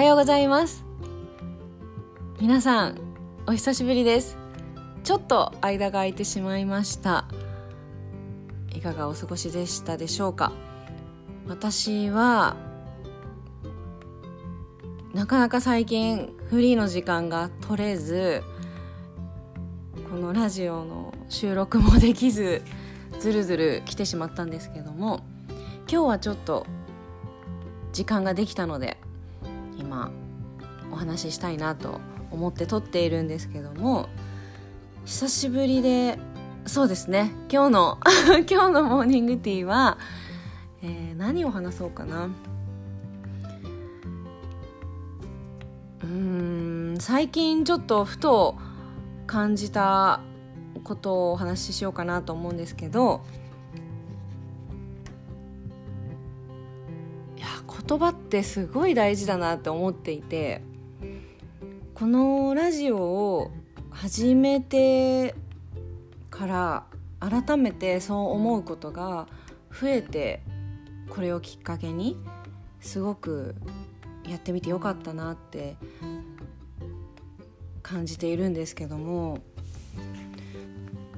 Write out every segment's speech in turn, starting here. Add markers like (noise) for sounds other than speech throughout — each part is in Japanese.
はようございます。皆さんお久しぶりです。ちょっと間が空いてしまいました。いかがお過ごしでしたでしょうか？私はなかなか最近フリーの時間が取れずこのラジオの収録もできずずるずる来てしまったんですけども今日はちょっと時間ができたので今お話ししたいなと思って撮っているんですけども久しぶりでそうですね。今日の (laughs) 今日のモーニングティーは、えー、何を話そうかな。うん最近ちょっとふと感じたことをお話ししようかなと思うんですけど言葉ってすごい大事だなって思っていてこのラジオを始めてから改めてそう思うことが増えてこれをきっかけにすごくやってみてよかったなって感じているんですけども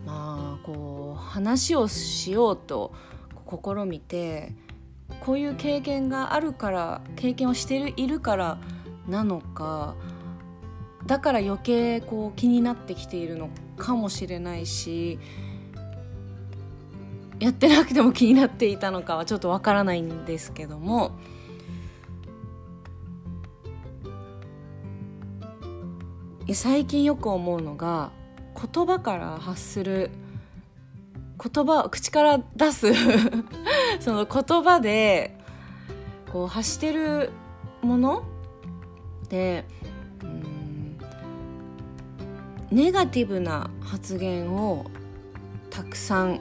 まあこう話をしようと試みてこういう経験があるから経験をしているからなのかだから余計こう気になってきているのかもしれないしやってなくても気になっていたのかはちょっとわからないんですけども最近よく思うのが言葉から発する言葉口から出す (laughs) その言葉でこう発してるものでネガティブな発言をたくさん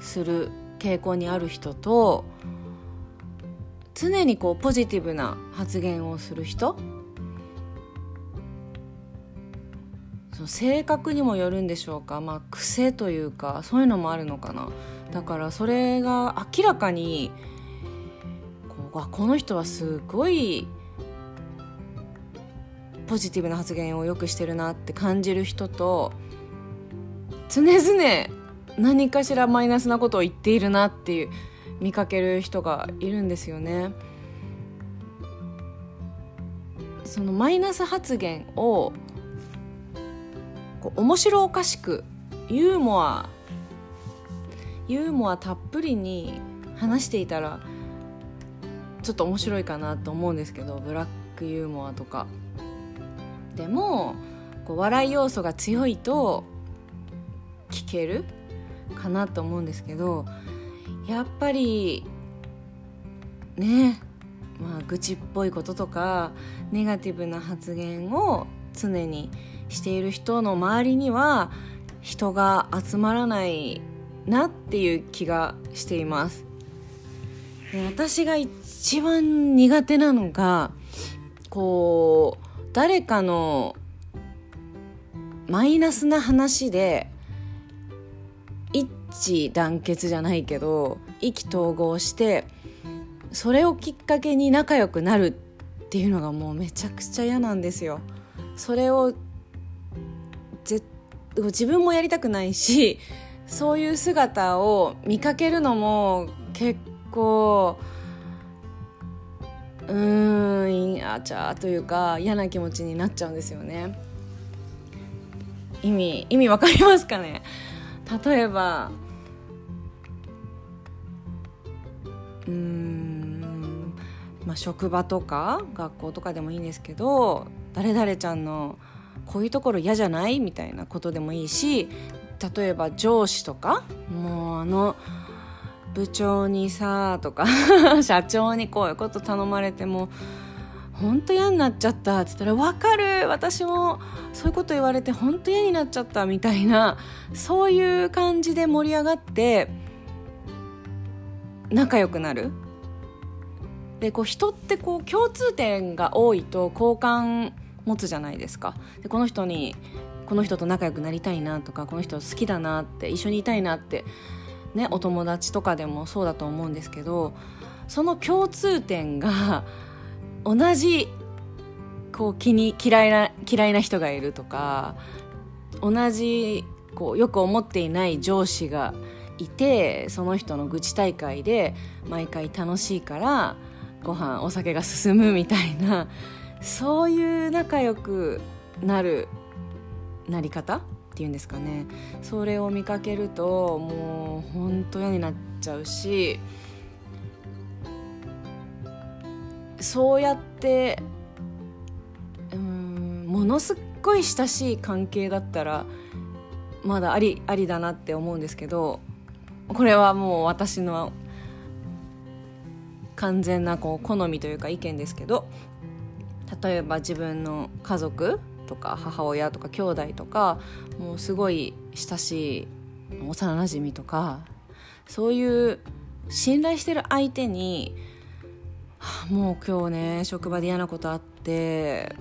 する傾向にある人と常にこうポジティブな発言をする人その性格にもよるんでしょうかまあ癖というかそういうのもあるのかなだからそれが明らかにこうこの人はすごいポジティブな発言をよくしてるなって感じる人と常々何かしらマイナスなことを言っているなっていう見かける人がいるんですよね。そのマイナス発言を面白おかしくユーモアユーモアたっぷりに話していたらちょっと面白いかなと思うんですけどブラックユーモアとか。でもこう笑い要素が強いと聞けるかなと思うんですけどやっぱりねまあ愚痴っぽいこととかネガティブな発言を常にしている人の周りには人が集まらないなっていう気がしています私が一番苦手なのがこう誰かのマイナスな話で一致団結じゃないけど意気投合してそれをきっかけに仲良くなるっていうのがもうめちゃくちゃ嫌なんですよ。それを自分もやりたくないしそういう姿を見かけるのも結構うーんあちゃーというか嫌な気持ちになっちゃうんですよね。意味意味わかりますかね？例えばうんまあ職場とか学校とかでもいいんですけど誰々ちゃんのこういうところ嫌じゃない？みたいなことでもいいし例えば上司とかもうあの部長にさとか (laughs) 社長にこういうこと頼まれても本当嫌になっちゃったって言ったら分かる。私もそういうこと言われて本当嫌になっちゃったみたいなそういう感じで盛り上がって仲良くなる。でこう人ってこう共通点が多いと好感持つじゃないですか。でこの人にこの人と仲良くなりたいなとかこの人好きだなって一緒にいたいなってね、お友達とかでもそうだと思うんですけどその共通点が同じこう気に嫌いな嫌いな人がいるとか同じこうよく思っていない上司がいてその人の愚痴大会で毎回楽しいからご飯お酒が進むみたいなそういう仲良くなるなり方っていうんですかね。それを見かけるともう本当嫌になっちゃうしそうやってうんものすっごい親しい関係だったらまだありありだなって思うんですけどこれはもう私の完全なこう好みというか意見ですけど例えば自分の家族とか母親とか兄弟とかもうすごい親しい幼なじみとかそういう信頼してる相手にもう今日ね職場で嫌なことあって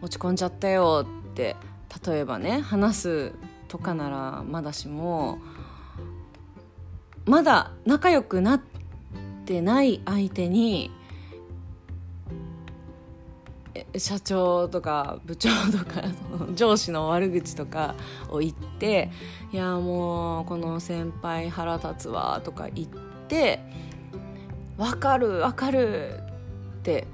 落ち込んじゃったよって例えばね話すとかならまだしもまだ仲良くなってない相手に社長とか部長とか (laughs) 上司の悪口とかを言って「いやもうこの先輩腹立つわ」とか言って「分かる分かる」って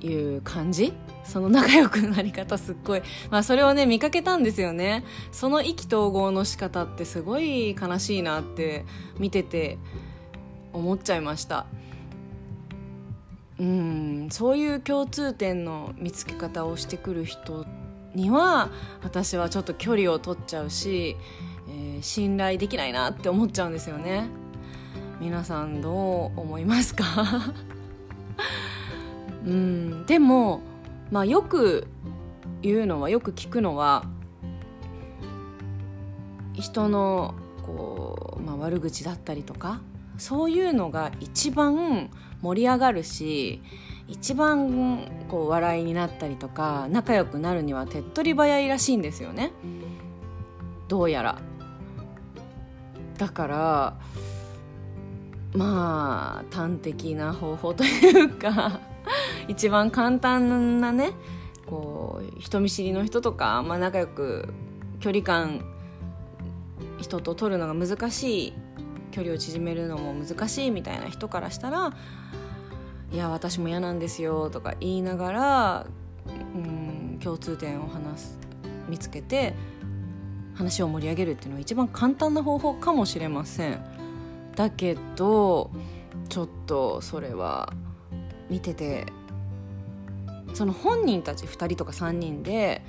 いう感じ？その仲良くなり方すっごい、まあ、それをね見かけたんですよね。その意気投合の仕方ってすごい悲しいなって見てて思っちゃいました。うん。そういう共通点の見つけ方をしてくる人には私はちょっと距離を取っちゃうし、えー、信頼できないなって思っちゃうんですよね。皆さんどう思いますか？(laughs) うん。でもまあよく言うのはよく聞くのは人のこう、まあ、悪口だったりとかそういうのが一番盛り上がるし一番こう笑いになったりとか仲良くなるには手っ取り早いらしいんですよね。どうやら。だからまあ端的な方法というか (laughs) 一番簡単なねこう人見知りの人とか、まあ、仲良く距離感人と取るのが難しい距離を縮めるのも難しいみたいな人からしたら「いや私も嫌なんですよ」とか言いながらうん共通点を話す見つけて話を盛り上げるっていうのは一番簡単な方法かもしれません。だけどちょっとそれは見ててその本人たち2人とか3人で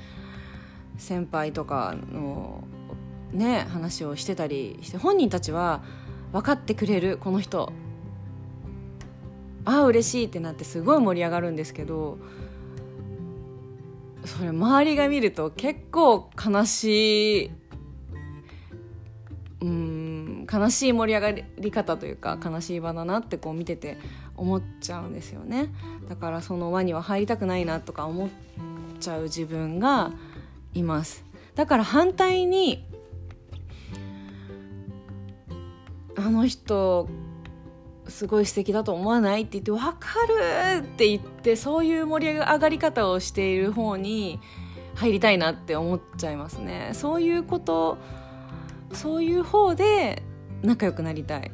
先輩とかのね話をしてたりして本人たちは分かってくれるこの人。ああ嬉しいってなってすごい盛り上がるんですけどそれ周りが見ると結構悲しいうん悲しい盛り上がり方というか悲しい場だなってこう見てて思っちゃうんですよね。だからその輪には入りたくないなとか思っちゃう自分がいます。だから反対にあの人すごい素敵だと思わないって言って分かるって言ってそういう盛り上がり方をしている方に入りたいなって思っちゃいますね。そういうことそういう方で仲良くなりたい。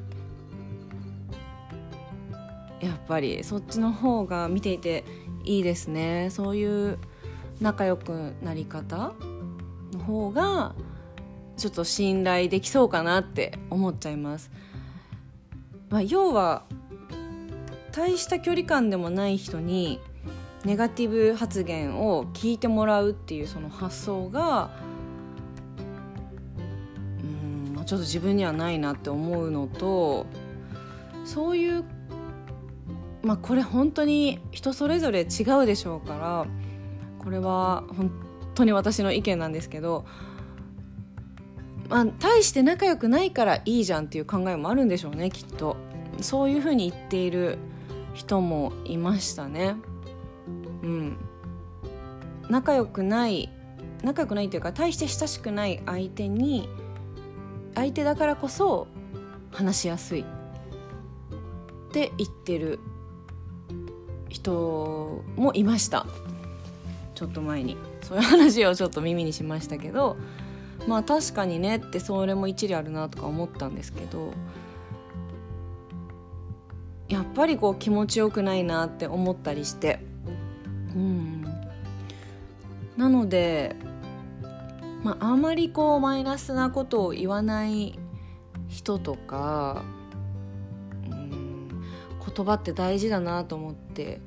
やっぱりそっちの方が見ていていいですね。そういう仲良くなり方の方がちょっと信頼できそうかなって思っちゃいます、まあ、要は大した距離感でもない人にネガティブ発言を聞いてもらうっていうその発想がうんちょっと自分にはないなって思うのとそういうまあこれ本当に人それぞれ違うでしょうからこれは本当に私の意見なんですけど、まあ、大して仲良くないからいいじゃんっていう考えもあるんでしょうねきっと。そういうふうに言っている人もいましたね。うん。仲良くない仲良くないというか大して親しくない相手に相手だからこそ話しやすい。って言ってる人もいました。ちちょっと前に。そういう話をちょっと耳にしましたけど。まあ確かにねってそれも一理あるなとか思ったんですけどやっぱりこう気持ちよくないなって思ったりしてうん。なのでまああまりこうマイナスなことを言わない人とかうん言葉って大事だなと思って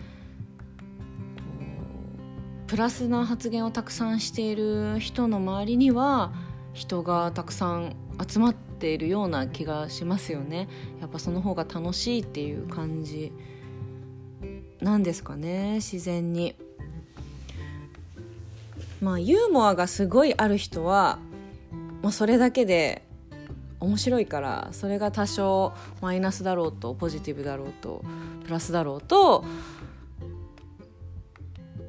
プラスな発言をたくさんしている人の周りには人がたくさん集まっているような気がしますよね。やっぱその方が楽しいっていう感じなんですかね自然に。まあユーモアがすごいある人は、まあ、それだけで面白いからそれが多少マイナスだろうとポジティブだろうとプラスだろうと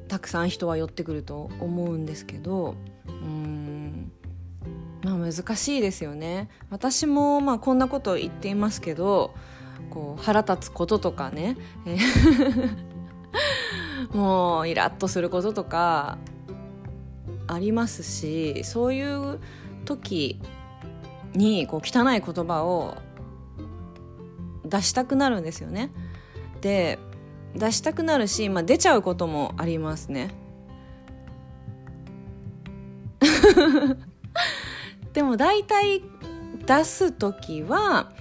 たくさん人は寄ってくると思うんですけどうんまあ難しいですよね私もまあこんなこと言っていますけどこう腹立つこととかね、えもうイラッとすることとかありますしそういう時にこう汚い言葉を出したくなるんですよね。で出したくなるし、まあ、出ちゃうこともありますね。でも大体出す時は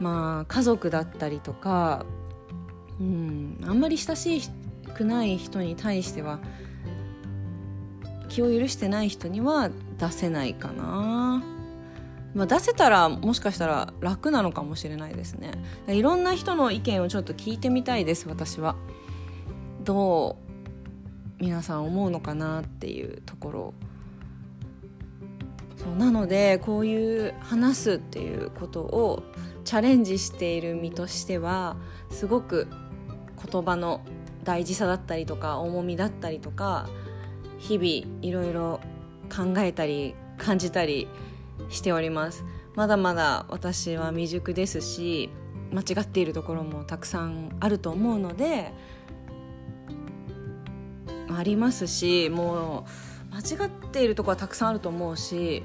まあ家族だったりとかうんあんまり親しくない人に対しては気を許してない人には出せないかな。まあ、出せたらもしかしたら楽なのかもしれないですねいろんな人の意見をちょっと聞いてみたいです私はどう皆さん思うのかなっていうところそうなのでこういう話すっていうことをチャレンジしている身としてはすごく言葉の大事さだったりとか重みだったりとか日々いろいろ考えたり感じたりしております。まだまだ私は未熟ですし間違っているところもたくさんあると思うのでありますしもう間違っているとこはたくさんあると思うし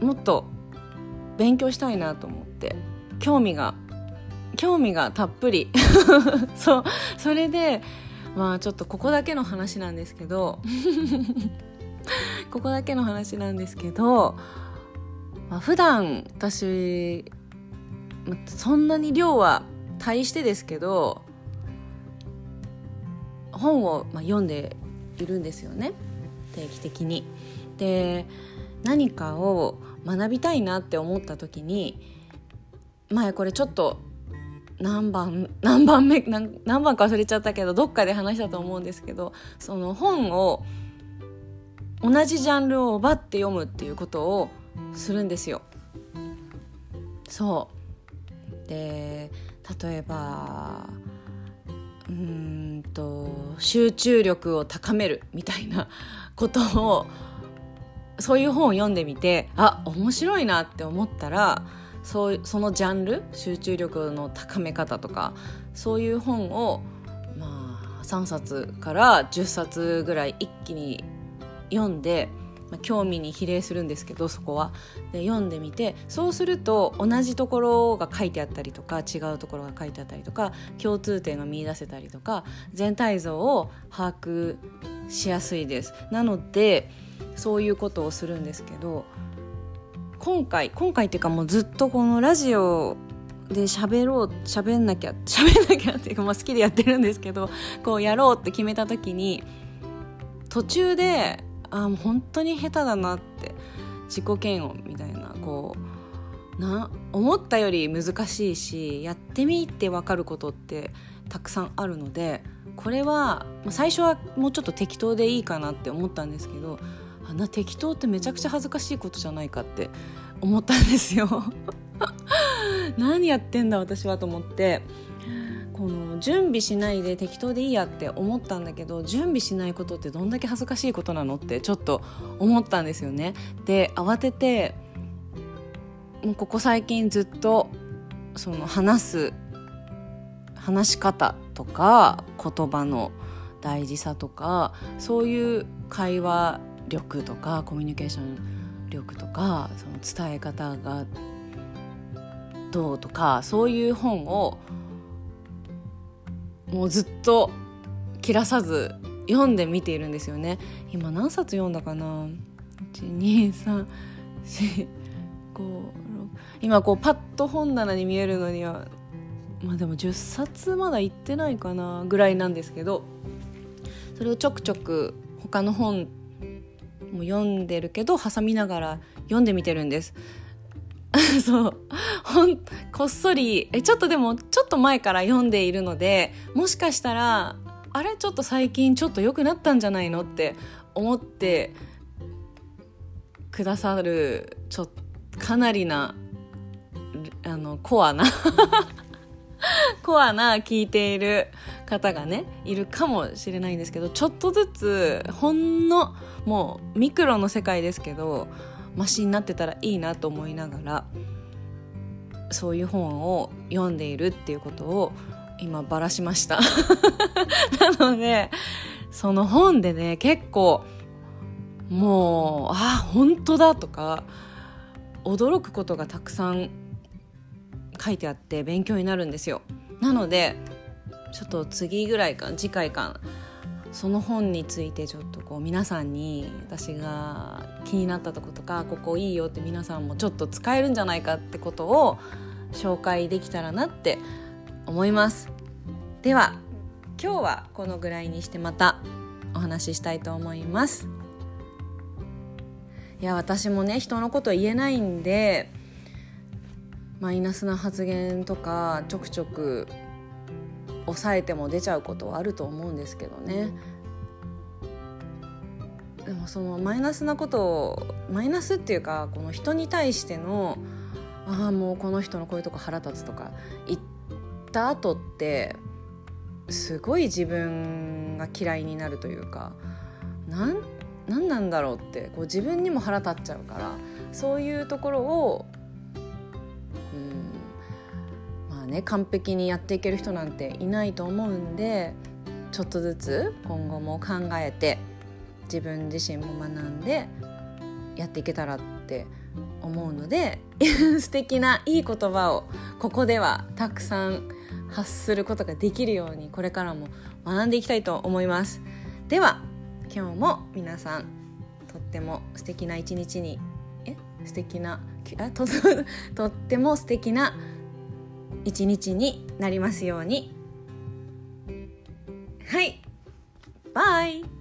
もっと勉強したいなと思って興味が興味がたっぷり。(laughs) そうそれでまあちょっとここだけの話なんですけど (laughs) ここだけの話なんですけど、まあ、普段私そんなに量は大してですけど本をまあ読んでいるんですよね定期的に。で何かを学びたいなって思った時に前これちょっと何番 (laughs) 何番目何何番か忘れちゃったけどどっかで話したと思うんですけどその本を同じジャンルを奪って読むっていうことをするんですよ。そうで例えばうんと集中力を高めるみたいなことをそういう本を読んでみてあ面白いなって思ったらそうそのジャンル集中力の高め方とかそういう本をまあ3冊から10冊ぐらい一気に読んで、まあ、興味に比例するんですけどそこは。で読んでみてそうすると同じところが書いてあったりとか違うところが書いてあったりとか共通点が見いだせたりとか全体像を把握しやすいです。なのでそういうことをするんですけど今回今回っていうかもうずっとこのラジオで喋ろう喋んなきゃ (laughs) 喋んなきゃっていうか、まあ、好きでやってるんですけどこうやろうって決めた時に途中であもう本当に下手だなって自己嫌悪みたいなこうな思ったより難しいしやってみて分かることってたくさんあるのでこれは最初はもうちょっと適当でいいかなって思ったんですけどあんな適当ってめちゃくちゃ恥ずかしいことじゃないかって思ったんですよ。(laughs) 何やってんだ私はと思ってこの準備しないで適当でいいやって思ったんだけど準備しないことってどんだけ恥ずかしいことなのってちょっと思ったんですよね。で慌ててもうここ最近ずっとその話す話し方とか言葉の大事さとかそういう会話力とかコミュニケーション力とかその伝え方がどうとかそういう本をもうずっと切らさず読んでみているんですよね。今何冊読んだかな？12345今こうパッと本棚に見えるのにはまあでも10冊まだ行ってないかなぐらいなんですけどそれをちょくちょく他の本も読んでるけど挟みながら読んでみてるんです。(laughs) そう。ほんこっそりえちょっとでもちょっと前から読んでいるのでもしかしたらあれ？ちょっと最近ちょっと良くなったんじゃないの？って思ってくださるちょかなりなあのコアな (laughs) コアな聞いている方がねいるかもしれないんですけどちょっとずつほんのもうミクロの世界ですけどマシになってたらいいなと思いながらそういう本を読んでいるっていうことを今ばらしました。(laughs) なのでその本でね結構もうあ本当だとか驚くことがたくさん書いてあって勉強になるんですよ。なのでちょっと次ぐらいか次回かその本についてちょっとこう皆さんに私が気になったとことかここいいよって皆さんもちょっと使えるんじゃないかってことを紹介できたらなって思います。では今日はこのぐらいにしてまたお話ししたいと思います。いや私もね人のこと言えないんでマイナスな発言とかちょくちょく抑えても出ちゃうことはあると思うんですけどね。でもそのマイナスなことをマイナスっていうかこの人に対してのああもうこの人のこういうとこ腹立つとか言った後ってすごい自分が嫌いになるというかなん何なんだろうってこう自分にも腹立っちゃうからそういうところをうんまあね完璧にやっていける人なんていないと思うんでちょっとずつ今後も考えて自分自身も学んでやっていけたらって思うので (laughs) 素敵ないい言葉をここではたくさん発することができるようにこれからも学んでいきたいと思います。では今日も皆さんとっても素敵な一日にえ？素敵なあと (laughs) とっても素敵な一日になりますように。はい。バイ。